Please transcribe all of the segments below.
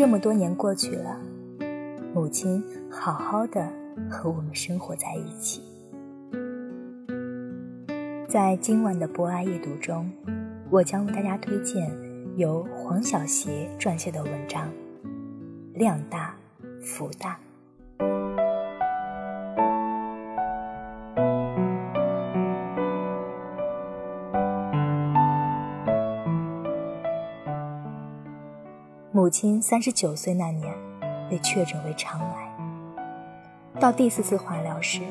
这么多年过去了，母亲好好的和我们生活在一起。在今晚的博爱阅读中，我将为大家推荐。由黄小邪撰写的文章，量大福大。母亲三十九岁那年被确诊为肠癌，到第四次化疗时，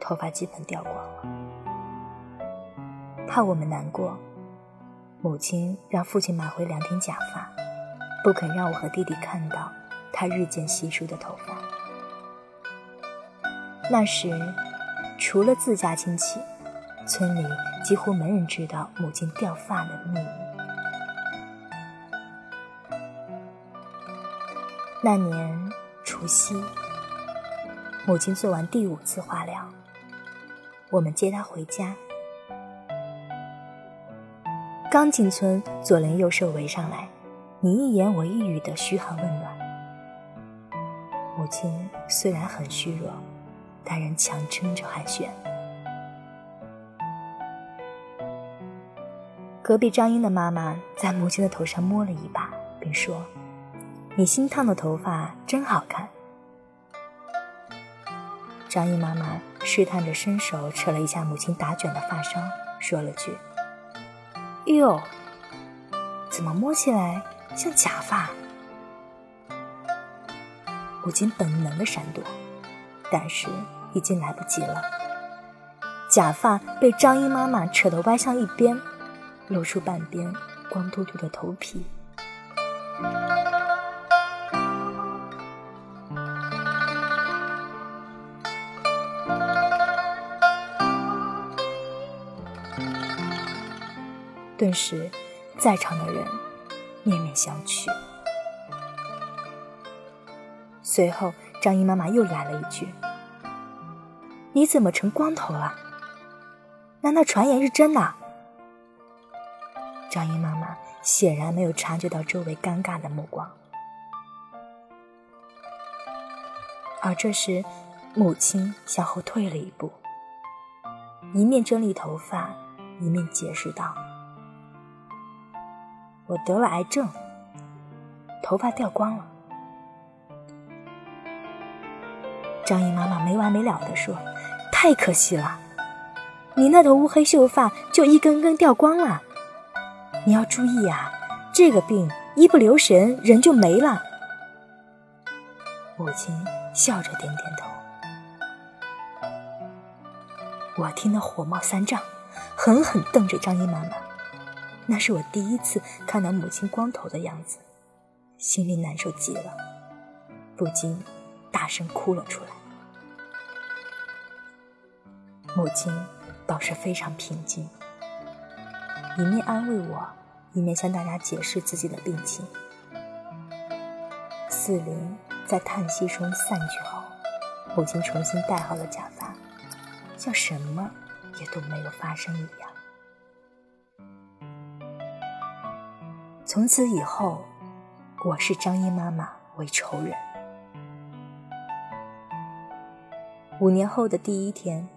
头发基本掉光了，怕我们难过。母亲让父亲买回两顶假发，不肯让我和弟弟看到他日渐稀疏的头发。那时，除了自家亲戚，村里几乎没人知道母亲掉发的秘密。那年除夕，母亲做完第五次化疗，我们接她回家。刚进村，左邻右舍围上来，你一言我一语的嘘寒问暖。母亲虽然很虚弱，但仍强撑着寒暄。隔壁张英的妈妈在母亲的头上摸了一把，并说：“你新烫的头发真好看。”张英妈妈试探着伸手扯了一下母亲打卷的发梢，说了句。哟，怎么摸起来像假发？母亲本能的闪躲，但是已经来不及了。假发被张英妈妈扯得歪向一边，露出半边光秃秃的头皮。顿时，在场的人面面相觑。随后，张英妈妈又来了一句：“你怎么成光头了？难道传言是真的？”张英妈妈显然没有察觉到周围尴尬的目光，而这时，母亲向后退了一步，一面整理头发，一面解释道。我得了癌症，头发掉光了。张姨妈妈没完没了的说：“太可惜了，你那头乌黑秀发就一根根掉光了。你要注意啊，这个病一不留神人就没了。”母亲笑着点点头。我听得火冒三丈，狠狠瞪着张姨妈妈。那是我第一次看到母亲光头的样子，心里难受极了，不禁大声哭了出来。母亲倒是非常平静，一面安慰我，一面向大家解释自己的病情。四邻在叹息声散去后，母亲重新戴好了假发，像什么也都没有发生一样。从此以后，我视张英妈妈为仇人。五年后的第一天，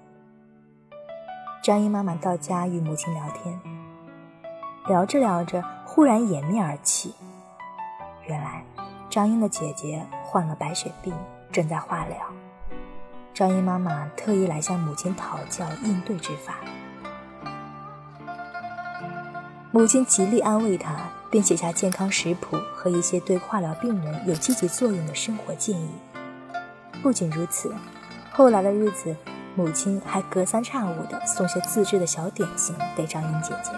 张英妈妈到家与母亲聊天，聊着聊着，忽然掩面而泣。原来，张英的姐姐患了白血病，正在化疗。张英妈妈特意来向母亲讨教应对之法。母亲极力安慰她，并写下健康食谱和一些对化疗病人有积极作用的生活建议。不仅如此，后来的日子，母亲还隔三差五的送些自制的小点心给张英姐姐，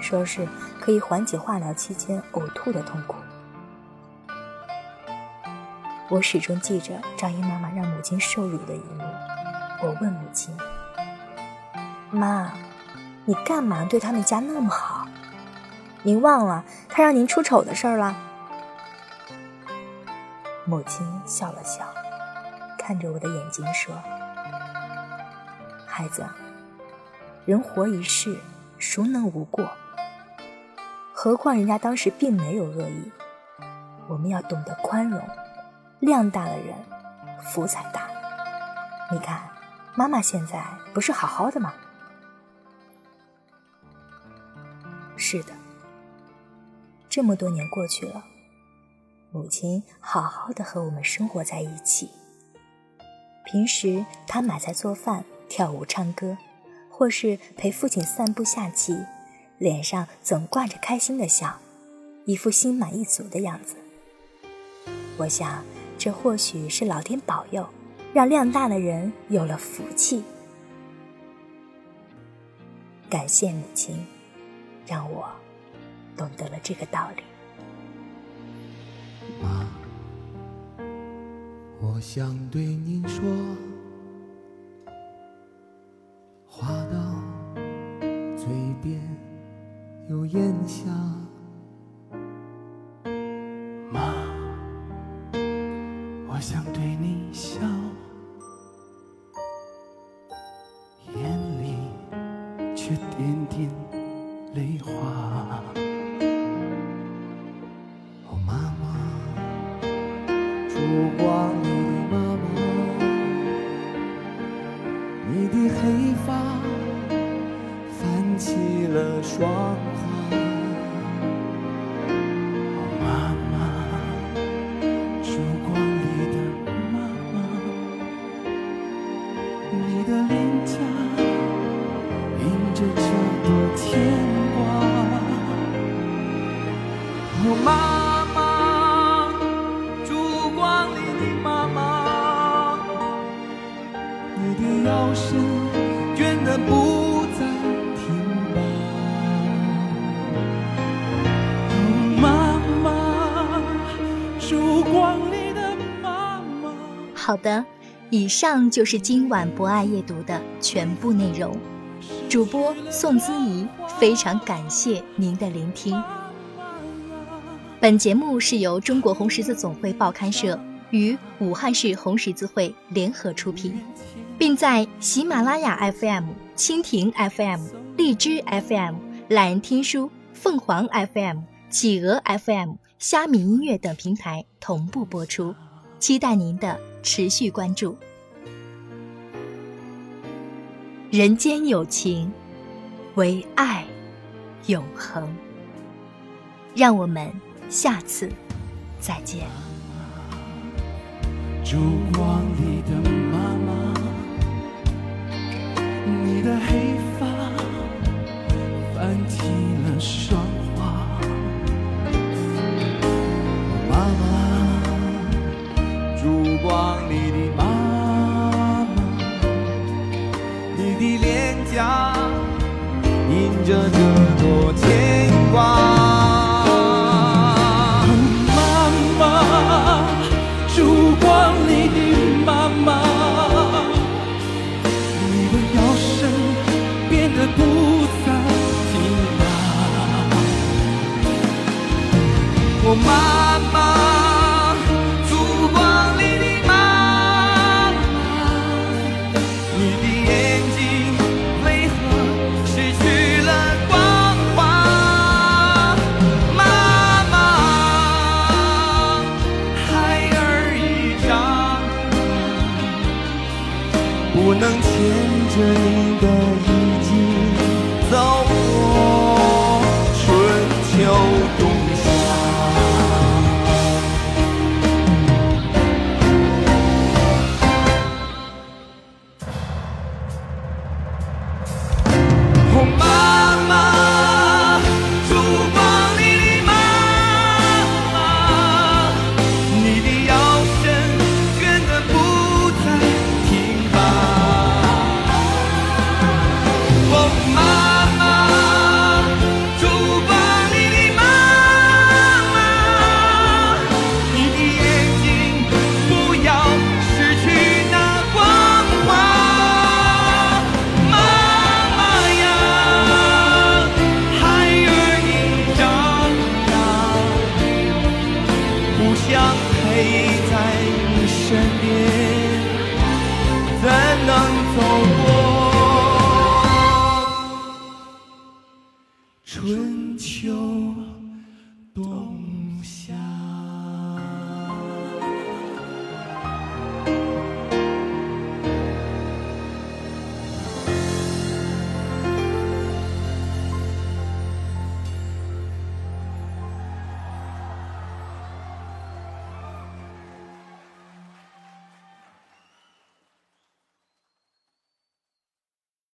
说是可以缓解化疗期间呕吐的痛苦。我始终记着张英妈妈让母亲受辱的一幕。我问母亲：“妈，你干嘛对他们家那么好？您忘了他让您出丑的事儿了？”母亲笑了笑，看着我的眼睛说：“孩子，人活一世，孰能无过？何况人家当时并没有恶意。我们要懂得宽容。”量大的人，福才大。你看，妈妈现在不是好好的吗？是的，这么多年过去了，母亲好好的和我们生活在一起。平时她买菜做饭、跳舞唱歌，或是陪父亲散步下棋，脸上总挂着开心的笑，一副心满意足的样子。我想。这或许是老天保佑，让量大的人有了福气。感谢母亲，让我懂得了这个道理。妈，我想对您说，话到嘴边又咽下。妈我想对你笑，眼里却点点泪花。目光好的，以上就是今晚博爱夜读的全部内容。主播宋姿怡，非常感谢您的聆听。本节目是由中国红十字总会报刊社与武汉市红十字会联合出品，并在喜马拉雅 FM、蜻蜓 FM、荔枝 FM、懒人听书、凤凰 FM、企鹅 FM、虾米音乐等平台同步播出，期待您的持续关注。人间有情，唯爱永恒。让我们。下次再见。烛光里的妈妈，你的黑发泛起了霜 dream.